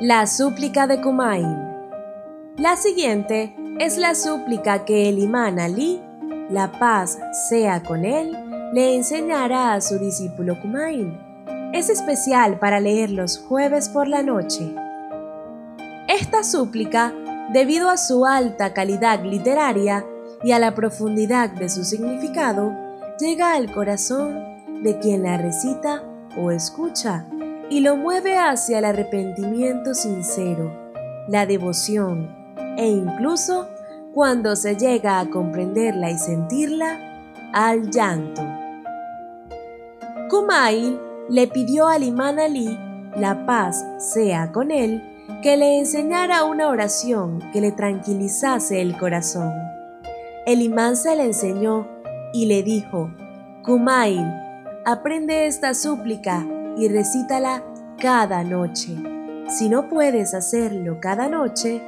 La súplica de Kumail. La siguiente es la súplica que el imán Ali, la paz sea con él, le enseñará a su discípulo Kumail. Es especial para leer los jueves por la noche. Esta súplica, debido a su alta calidad literaria y a la profundidad de su significado, llega al corazón de quien la recita o escucha y lo mueve hacia el arrepentimiento sincero, la devoción e incluso cuando se llega a comprenderla y sentirla, al llanto. Kumail le pidió al imán Ali, la paz sea con él, que le enseñara una oración que le tranquilizase el corazón. El imán se le enseñó y le dijo, Kumail, aprende esta súplica y recítala cada noche. Si no puedes hacerlo cada noche,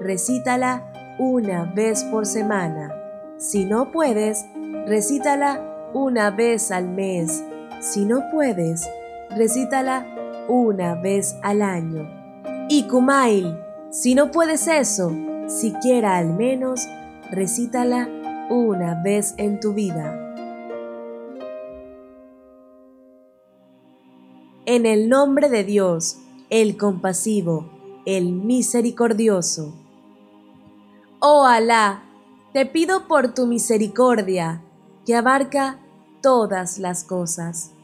recítala una vez por semana. Si no puedes, recítala una vez al mes. Si no puedes, recítala una vez al año. Y Kumail, si no puedes eso, siquiera al menos, recítala una vez en tu vida. En el nombre de Dios, el compasivo, el misericordioso. Oh Alá, te pido por tu misericordia, que abarca todas las cosas,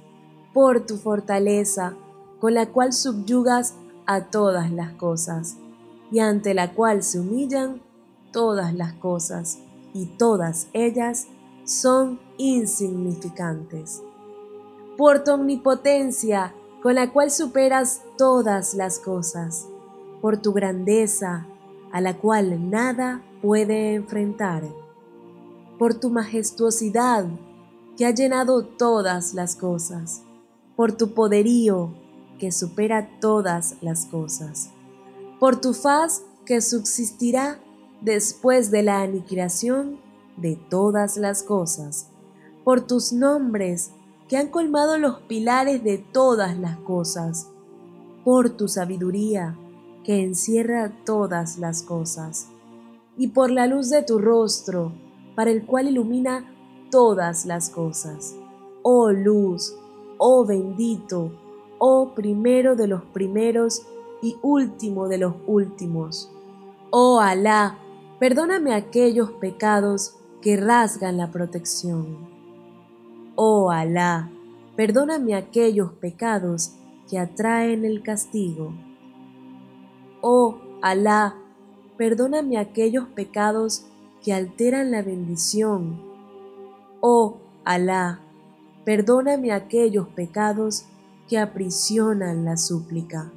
por tu fortaleza, con la cual subyugas a todas las cosas, y ante la cual se humillan todas las cosas, y todas ellas son insignificantes. Por tu omnipotencia, con la cual superas todas las cosas, por tu grandeza, a la cual nada puede enfrentar, por tu majestuosidad, que ha llenado todas las cosas, por tu poderío, que supera todas las cosas, por tu faz, que subsistirá después de la aniquilación de todas las cosas, por tus nombres, que han colmado los pilares de todas las cosas, por tu sabiduría que encierra todas las cosas, y por la luz de tu rostro, para el cual ilumina todas las cosas. Oh luz, oh bendito, oh primero de los primeros y último de los últimos. Oh Alá, perdóname aquellos pecados que rasgan la protección. Oh Alá, perdóname aquellos pecados que atraen el castigo. Oh Alá, perdóname aquellos pecados que alteran la bendición. Oh Alá, perdóname aquellos pecados que aprisionan la súplica.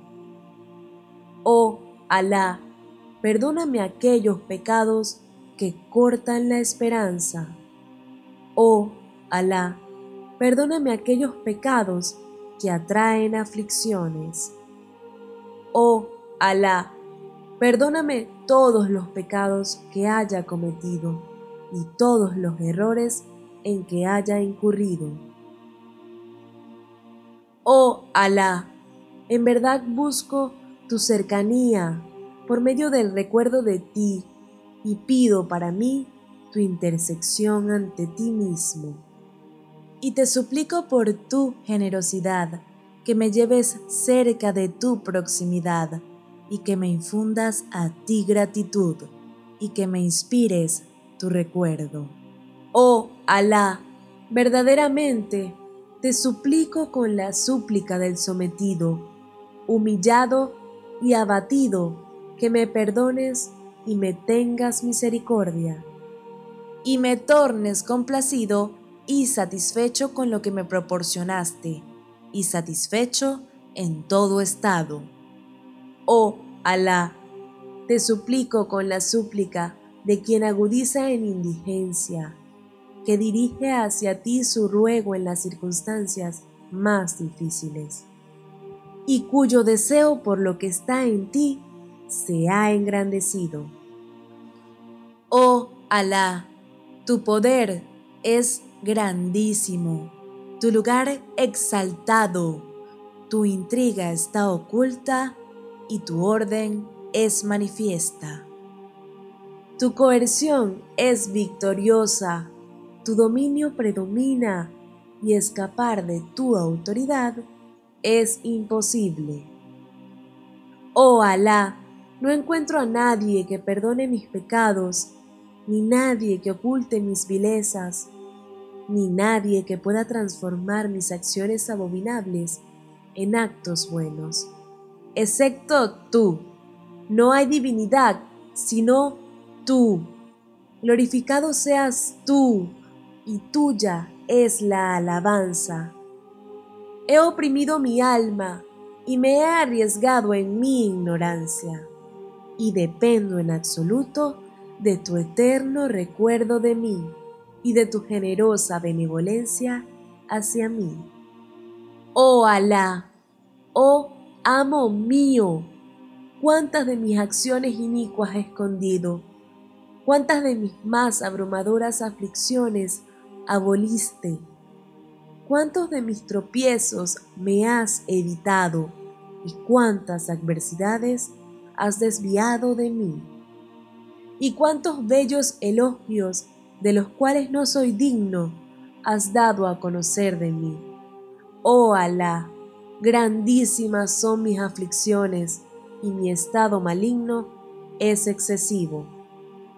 Oh Alá, perdóname aquellos pecados que cortan la esperanza. Oh Alá, perdóname aquellos pecados que atraen aflicciones. Oh Alá, perdóname todos los pecados que haya cometido y todos los errores en que haya incurrido. Oh Alá, en verdad busco tu cercanía por medio del recuerdo de ti y pido para mí tu intersección ante ti mismo y te suplico por tu generosidad que me lleves cerca de tu proximidad y que me infundas a ti gratitud y que me inspires tu recuerdo. Oh Alá, verdaderamente te suplico con la súplica del sometido, humillado y abatido, que me perdones y me tengas misericordia, y me tornes complacido y satisfecho con lo que me proporcionaste, y satisfecho en todo estado. Oh Alá, te suplico con la súplica de quien agudiza en indigencia, que dirige hacia ti su ruego en las circunstancias más difíciles, y cuyo deseo por lo que está en ti se ha engrandecido. Oh Alá, tu poder es grandísimo, tu lugar exaltado, tu intriga está oculta y tu orden es manifiesta. Tu coerción es victoriosa, tu dominio predomina y escapar de tu autoridad es imposible. Oh Alá, no encuentro a nadie que perdone mis pecados, ni nadie que oculte mis vilezas, ni nadie que pueda transformar mis acciones abominables en actos buenos, excepto tú. No hay divinidad, sino tú. Glorificado seas tú, y tuya es la alabanza. He oprimido mi alma y me he arriesgado en mi ignorancia, y dependo en absoluto de tu eterno recuerdo de mí y de tu generosa benevolencia hacia mí. Oh Alá, oh amo mío, cuántas de mis acciones inicuas he escondido, cuántas de mis más abrumadoras aflicciones aboliste cuántos de mis tropiezos me has evitado y cuántas adversidades has desviado de mí. Y cuántos bellos elogios de los cuales no soy digno has dado a conocer de mí. Oh Alá, grandísimas son mis aflicciones y mi estado maligno es excesivo.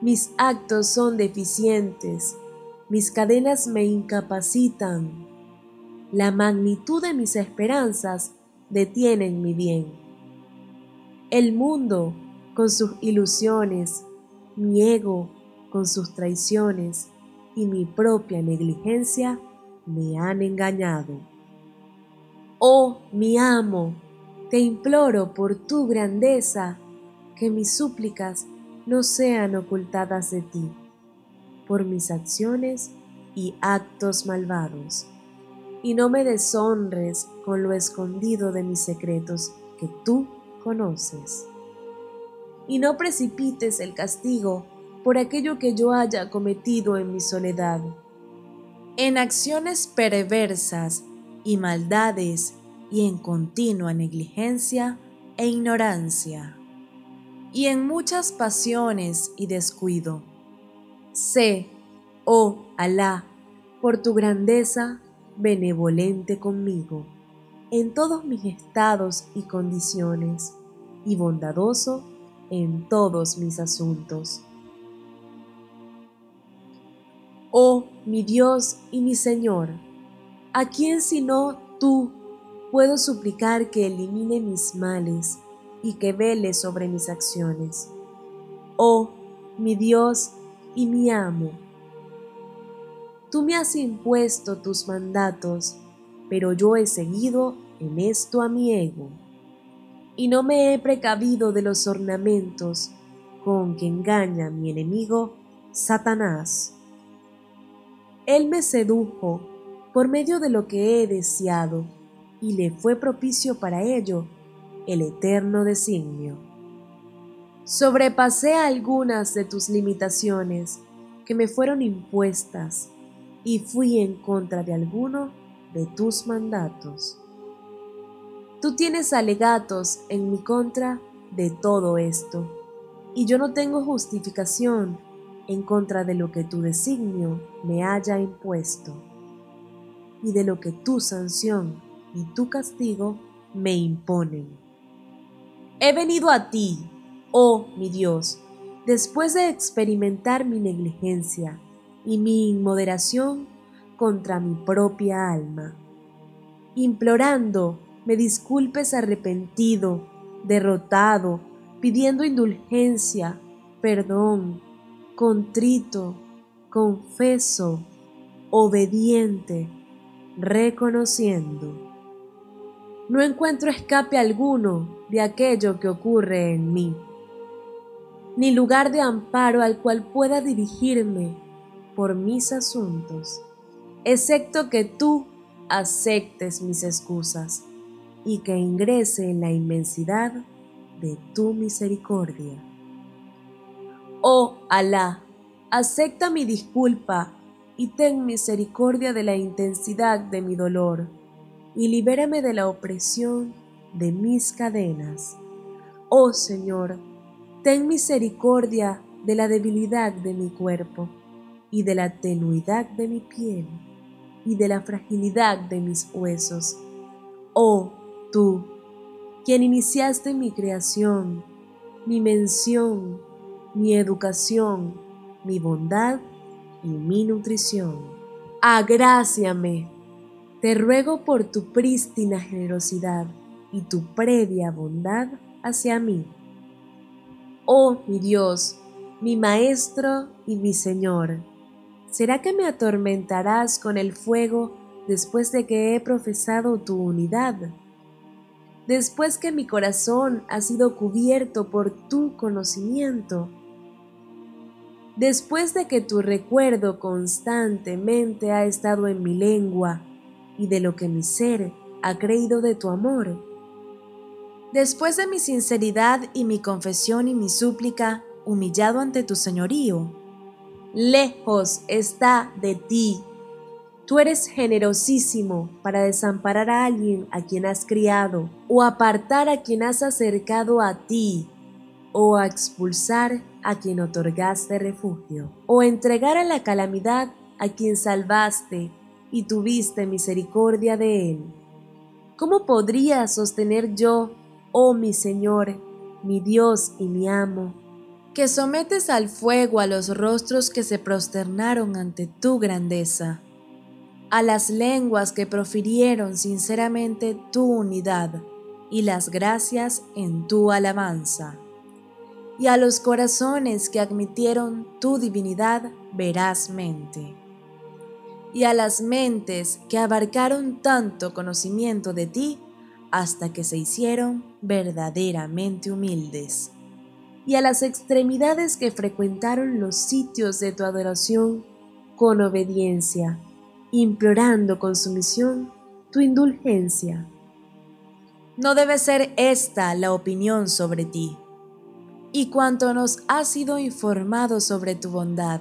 Mis actos son deficientes, mis cadenas me incapacitan la magnitud de mis esperanzas detienen mi bien. El mundo, con sus ilusiones, mi ego, con sus traiciones y mi propia negligencia, me han engañado. Oh, mi amo, te imploro por tu grandeza que mis súplicas no sean ocultadas de ti, por mis acciones y actos malvados y no me deshonres con lo escondido de mis secretos que tú conoces. Y no precipites el castigo por aquello que yo haya cometido en mi soledad. En acciones perversas y maldades y en continua negligencia e ignorancia, y en muchas pasiones y descuido. Sé, oh Alá, por tu grandeza benevolente conmigo en todos mis estados y condiciones, y bondadoso en todos mis asuntos. Oh mi Dios y mi Señor, ¿a quién sino tú puedo suplicar que elimine mis males y que vele sobre mis acciones? Oh mi Dios y mi amo, Tú me has impuesto tus mandatos, pero yo he seguido en esto a mi ego, y no me he precavido de los ornamentos con que engaña mi enemigo, Satanás. Él me sedujo por medio de lo que he deseado, y le fue propicio para ello el eterno designio. Sobrepasé algunas de tus limitaciones que me fueron impuestas y fui en contra de alguno de tus mandatos. Tú tienes alegatos en mi contra de todo esto, y yo no tengo justificación en contra de lo que tu designio me haya impuesto, y de lo que tu sanción y tu castigo me imponen. He venido a ti, oh mi Dios, después de experimentar mi negligencia y mi inmoderación contra mi propia alma, implorando me disculpes arrepentido, derrotado, pidiendo indulgencia, perdón, contrito, confeso, obediente, reconociendo. No encuentro escape alguno de aquello que ocurre en mí, ni lugar de amparo al cual pueda dirigirme por mis asuntos, excepto que tú aceptes mis excusas y que ingrese en la inmensidad de tu misericordia. Oh Alá, acepta mi disculpa y ten misericordia de la intensidad de mi dolor y libérame de la opresión de mis cadenas. Oh Señor, ten misericordia de la debilidad de mi cuerpo y de la tenuidad de mi piel y de la fragilidad de mis huesos. Oh, tú, quien iniciaste mi creación, mi mención, mi educación, mi bondad y mi nutrición. Agráciame, te ruego por tu prístina generosidad y tu previa bondad hacia mí. Oh mi Dios, mi Maestro y mi Señor, ¿será que me atormentarás con el fuego después de que he profesado tu unidad? Después que mi corazón ha sido cubierto por tu conocimiento, después de que tu recuerdo constantemente ha estado en mi lengua y de lo que mi ser ha creído de tu amor, Después de mi sinceridad y mi confesión y mi súplica, humillado ante tu señorío, lejos está de ti. Tú eres generosísimo para desamparar a alguien a quien has criado, o apartar a quien has acercado a ti, o a expulsar a quien otorgaste refugio, o entregar a la calamidad a quien salvaste y tuviste misericordia de él. ¿Cómo podría sostener yo oh mi Señor, mi Dios y mi amo, que sometes al fuego a los rostros que se prosternaron ante tu grandeza, a las lenguas que profirieron sinceramente tu unidad y las gracias en tu alabanza, y a los corazones que admitieron tu divinidad verazmente, y a las mentes que abarcaron tanto conocimiento de ti hasta que se hicieron verdaderamente humildes, y a las extremidades que frecuentaron los sitios de tu adoración con obediencia, implorando con sumisión tu indulgencia. No debe ser esta la opinión sobre ti, y cuanto nos ha sido informado sobre tu bondad,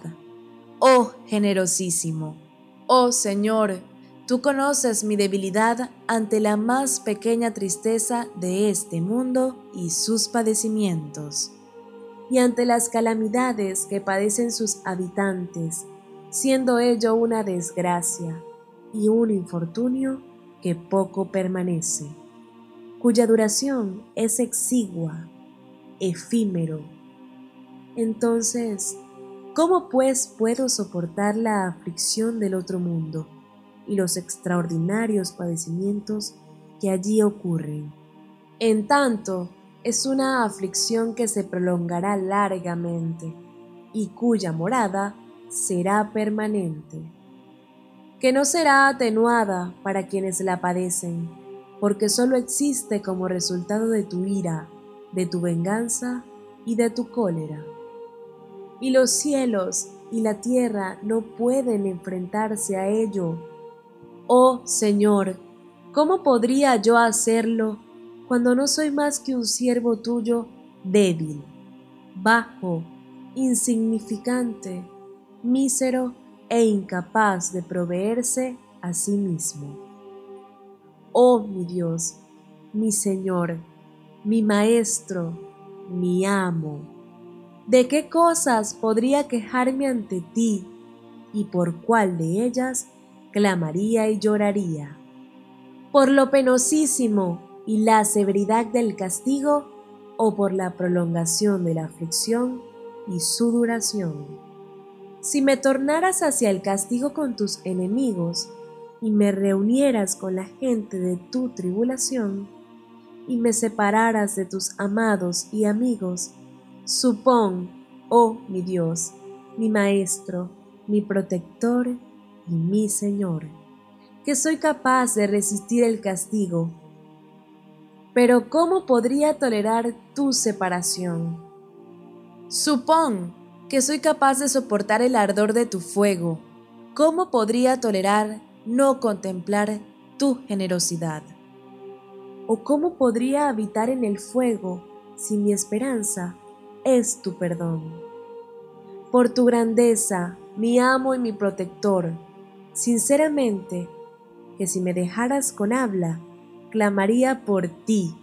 oh generosísimo, oh Señor, Tú conoces mi debilidad ante la más pequeña tristeza de este mundo y sus padecimientos, y ante las calamidades que padecen sus habitantes, siendo ello una desgracia y un infortunio que poco permanece, cuya duración es exigua, efímero. Entonces, ¿cómo pues puedo soportar la aflicción del otro mundo? y los extraordinarios padecimientos que allí ocurren. En tanto, es una aflicción que se prolongará largamente y cuya morada será permanente, que no será atenuada para quienes la padecen, porque sólo existe como resultado de tu ira, de tu venganza y de tu cólera. Y los cielos y la tierra no pueden enfrentarse a ello Oh Señor, ¿cómo podría yo hacerlo cuando no soy más que un siervo tuyo débil, bajo, insignificante, mísero e incapaz de proveerse a sí mismo? Oh mi Dios, mi Señor, mi Maestro, mi amo, ¿de qué cosas podría quejarme ante ti y por cuál de ellas clamaría y lloraría. Por lo penosísimo y la severidad del castigo o por la prolongación de la aflicción y su duración. Si me tornaras hacia el castigo con tus enemigos y me reunieras con la gente de tu tribulación y me separaras de tus amados y amigos, supón, oh mi Dios, mi Maestro, mi protector y mi Señor, que soy capaz de resistir el castigo. Pero ¿cómo podría tolerar tu separación? Supón que soy capaz de soportar el ardor de tu fuego. ¿Cómo podría tolerar no contemplar tu generosidad? ¿O cómo podría habitar en el fuego si mi esperanza es tu perdón? Por tu grandeza, mi amo y mi protector, sinceramente, que si me dejaras con habla, clamaría por ti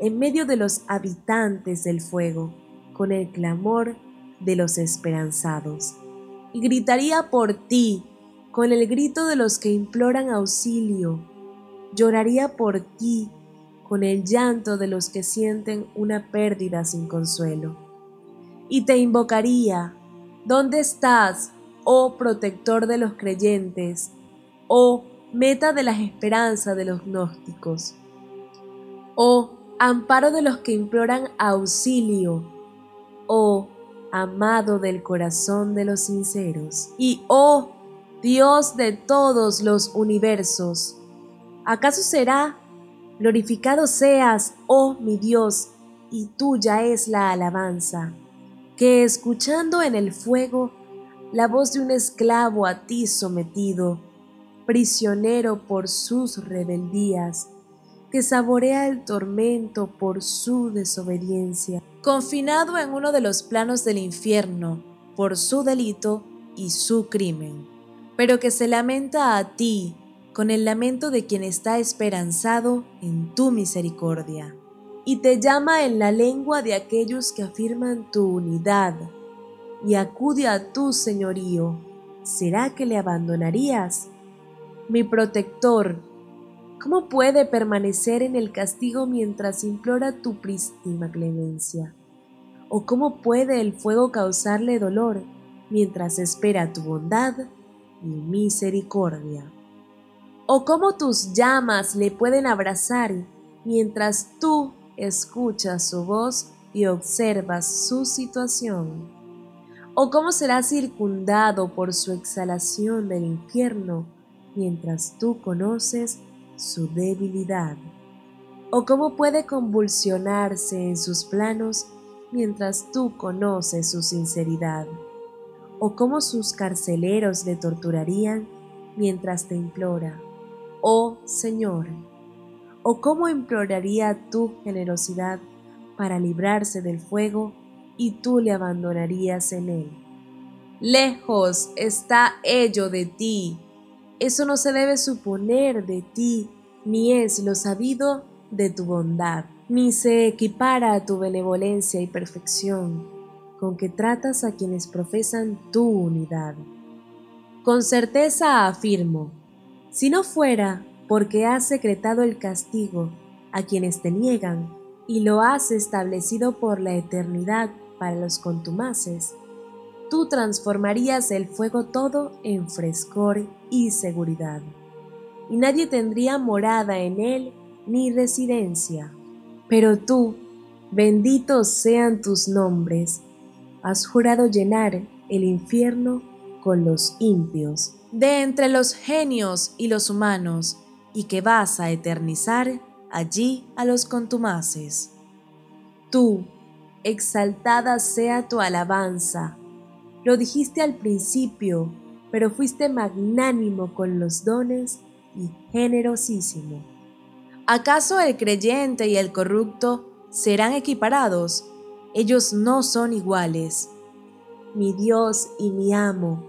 en medio de los habitantes del fuego, con el clamor de los esperanzados. Y gritaría por ti, con el grito de los que imploran auxilio. Lloraría por ti, con el llanto de los que sienten una pérdida sin consuelo. Y te invocaría, ¿dónde estás, oh protector de los creyentes, oh meta de las esperanzas de los gnósticos? Oh amparo de los que imploran auxilio, oh amado del corazón de los sinceros, y oh Dios de todos los universos, ¿acaso será glorificado seas, oh mi Dios, y tuya es la alabanza, que escuchando en el fuego la voz de un esclavo a ti sometido, prisionero por sus rebeldías, que saborea el tormento por su desobediencia, confinado en uno de los planos del infierno por su delito y su crimen, pero que se lamenta a ti con el lamento de quien está esperanzado en tu misericordia, y te llama en la lengua de aquellos que afirman tu unidad, y acude a tu señorío, ¿será que le abandonarías? Mi protector, ¿Cómo puede permanecer en el castigo mientras implora tu prístima clemencia? ¿O cómo puede el fuego causarle dolor mientras espera tu bondad y misericordia? ¿O cómo tus llamas le pueden abrazar mientras tú escuchas su voz y observas su situación? ¿O cómo será circundado por su exhalación del infierno mientras tú conoces su debilidad, o cómo puede convulsionarse en sus planos mientras tú conoces su sinceridad, o cómo sus carceleros le torturarían mientras te implora, oh Señor, o cómo imploraría tu generosidad para librarse del fuego y tú le abandonarías en él. Lejos está ello de ti, eso no se debe suponer de ti, ni es lo sabido de tu bondad, ni se equipara a tu benevolencia y perfección, con que tratas a quienes profesan tu unidad. Con certeza afirmo, si no fuera porque has secretado el castigo a quienes te niegan y lo has establecido por la eternidad para los contumaces, tú transformarías el fuego todo en frescor y seguridad, y nadie tendría morada en él ni residencia. Pero tú, benditos sean tus nombres, has jurado llenar el infierno con los impios, de entre los genios y los humanos, y que vas a eternizar allí a los contumaces. Tú, exaltada sea tu alabanza, lo dijiste al principio, pero fuiste magnánimo con los dones y generosísimo. ¿Acaso el creyente y el corrupto serán equiparados? Ellos no son iguales. Mi Dios y mi amo,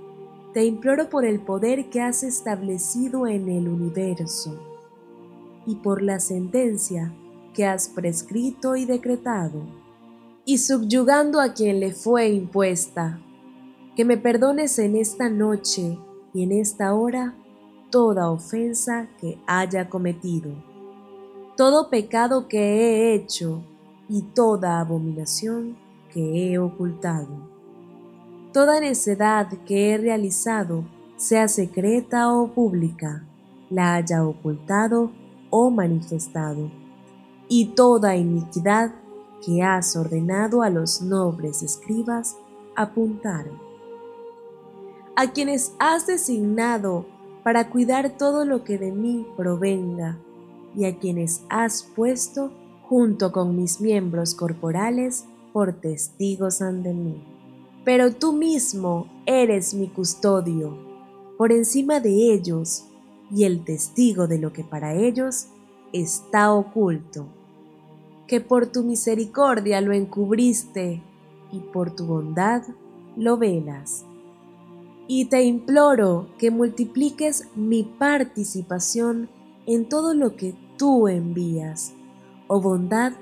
te imploro por el poder que has establecido en el universo y por la sentencia que has prescrito y decretado, y subyugando a quien le fue impuesta que me perdones en esta noche y en esta hora toda ofensa que haya cometido, todo pecado que he hecho y toda abominación que he ocultado, toda necedad que he realizado, sea secreta o pública, la haya ocultado o manifestado, y toda iniquidad que has ordenado a los nobles escribas apuntar a quienes has designado para cuidar todo lo que de mí provenga, y a quienes has puesto junto con mis miembros corporales por testigos ante mí. Pero tú mismo eres mi custodio, por encima de ellos, y el testigo de lo que para ellos está oculto, que por tu misericordia lo encubriste y por tu bondad lo velas. Y te imploro que multipliques mi participación en todo lo que tú envías, oh bondad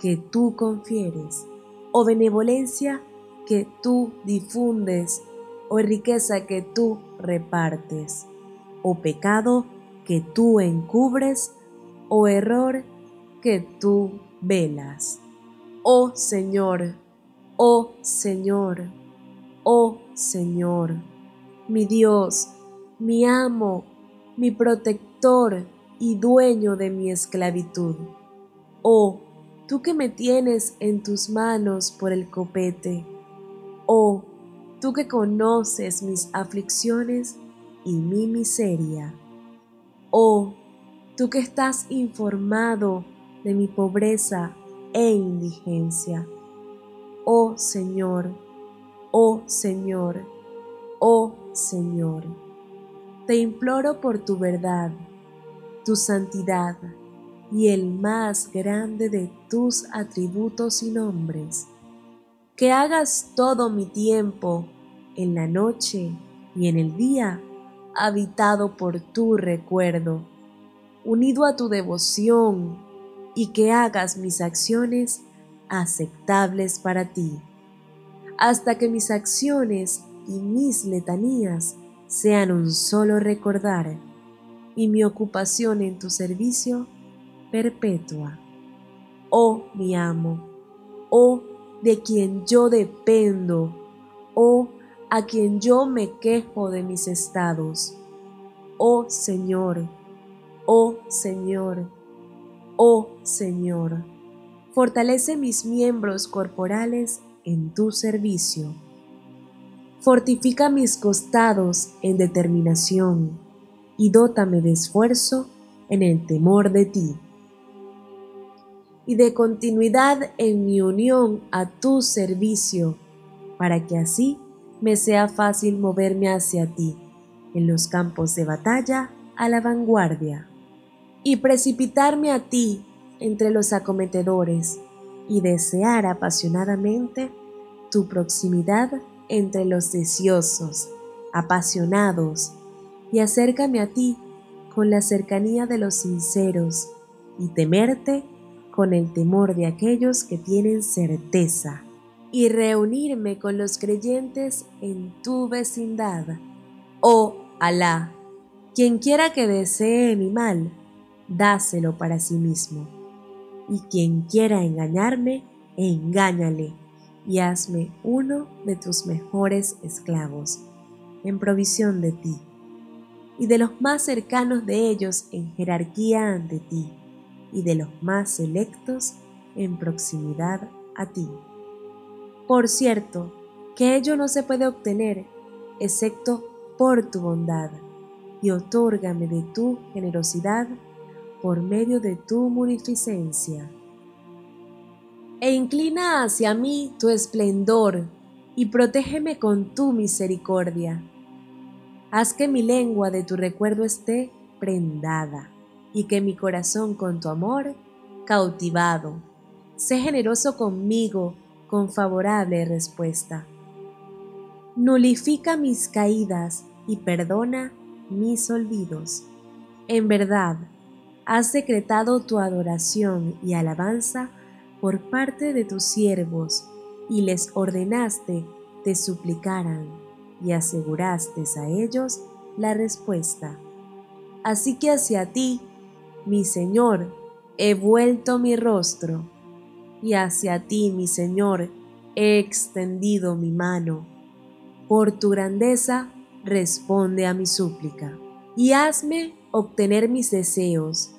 que tú confieres, o benevolencia que tú difundes, o riqueza que tú repartes, o pecado que tú encubres, o error que tú velas. Oh Señor, oh Señor, oh Señor, mi Dios, mi amo, mi protector y dueño de mi esclavitud. Oh, tú que me tienes en tus manos por el copete. Oh, tú que conoces mis aflicciones y mi miseria. Oh, tú que estás informado de mi pobreza e indigencia. Oh Señor, oh Señor, oh Señor, te imploro por tu verdad, tu santidad y el más grande de tus atributos y nombres, que hagas todo mi tiempo en la noche y en el día habitado por tu recuerdo, unido a tu devoción y que hagas mis acciones aceptables para ti, hasta que mis acciones y mis letanías sean un solo recordar y mi ocupación en tu servicio perpetua. Oh mi amo, oh de quien yo dependo, oh a quien yo me quejo de mis estados. Oh Señor, oh Señor, oh Señor, fortalece mis miembros corporales en tu servicio. Fortifica mis costados en determinación y dótame de esfuerzo en el temor de ti y de continuidad en mi unión a tu servicio, para que así me sea fácil moverme hacia ti en los campos de batalla a la vanguardia y precipitarme a ti entre los acometedores y desear apasionadamente tu proximidad entre los deseosos, apasionados, y acércame a ti con la cercanía de los sinceros y temerte con el temor de aquellos que tienen certeza y reunirme con los creyentes en tu vecindad. Oh Alá, quien quiera que desee mi mal, dáselo para sí mismo. Y quien quiera engañarme, engáñale y hazme uno de tus mejores esclavos, en provisión de ti, y de los más cercanos de ellos en jerarquía ante ti, y de los más selectos en proximidad a ti. Por cierto, que ello no se puede obtener excepto por tu bondad, y otórgame de tu generosidad por medio de tu munificencia. E inclina hacia mí tu esplendor y protégeme con tu misericordia. Haz que mi lengua de tu recuerdo esté prendada y que mi corazón con tu amor cautivado. Sé generoso conmigo con favorable respuesta. Nulifica mis caídas y perdona mis olvidos. En verdad, has decretado tu adoración y alabanza por parte de tus siervos y les ordenaste te suplicaran y aseguraste a ellos la respuesta. Así que hacia ti, mi Señor, he vuelto mi rostro y hacia ti, mi Señor, he extendido mi mano. Por tu grandeza, responde a mi súplica y hazme obtener mis deseos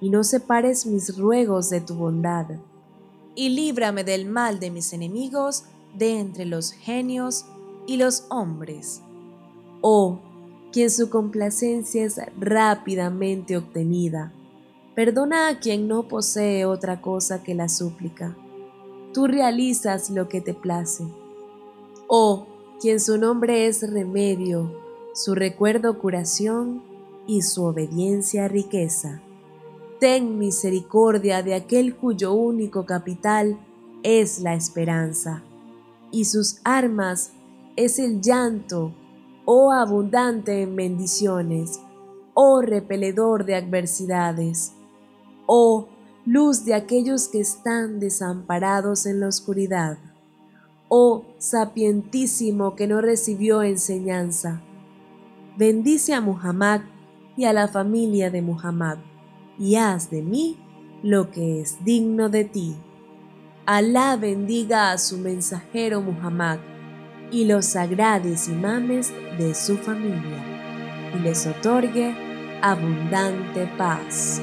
y no separes mis ruegos de tu bondad. Y líbrame del mal de mis enemigos de entre los genios y los hombres. Oh, quien su complacencia es rápidamente obtenida, perdona a quien no posee otra cosa que la súplica. Tú realizas lo que te place. Oh, quien su nombre es remedio, su recuerdo curación y su obediencia riqueza ten misericordia de aquel cuyo único capital es la esperanza, y sus armas es el llanto, oh abundante en bendiciones, oh repeledor de adversidades, oh luz de aquellos que están desamparados en la oscuridad. Oh sapientísimo que no recibió enseñanza, bendice a Muhammad y a la familia de Muhammad, y haz de mí lo que es digno de ti. Alá bendiga a su mensajero Muhammad y los sagrados imames de su familia, y les otorgue abundante paz.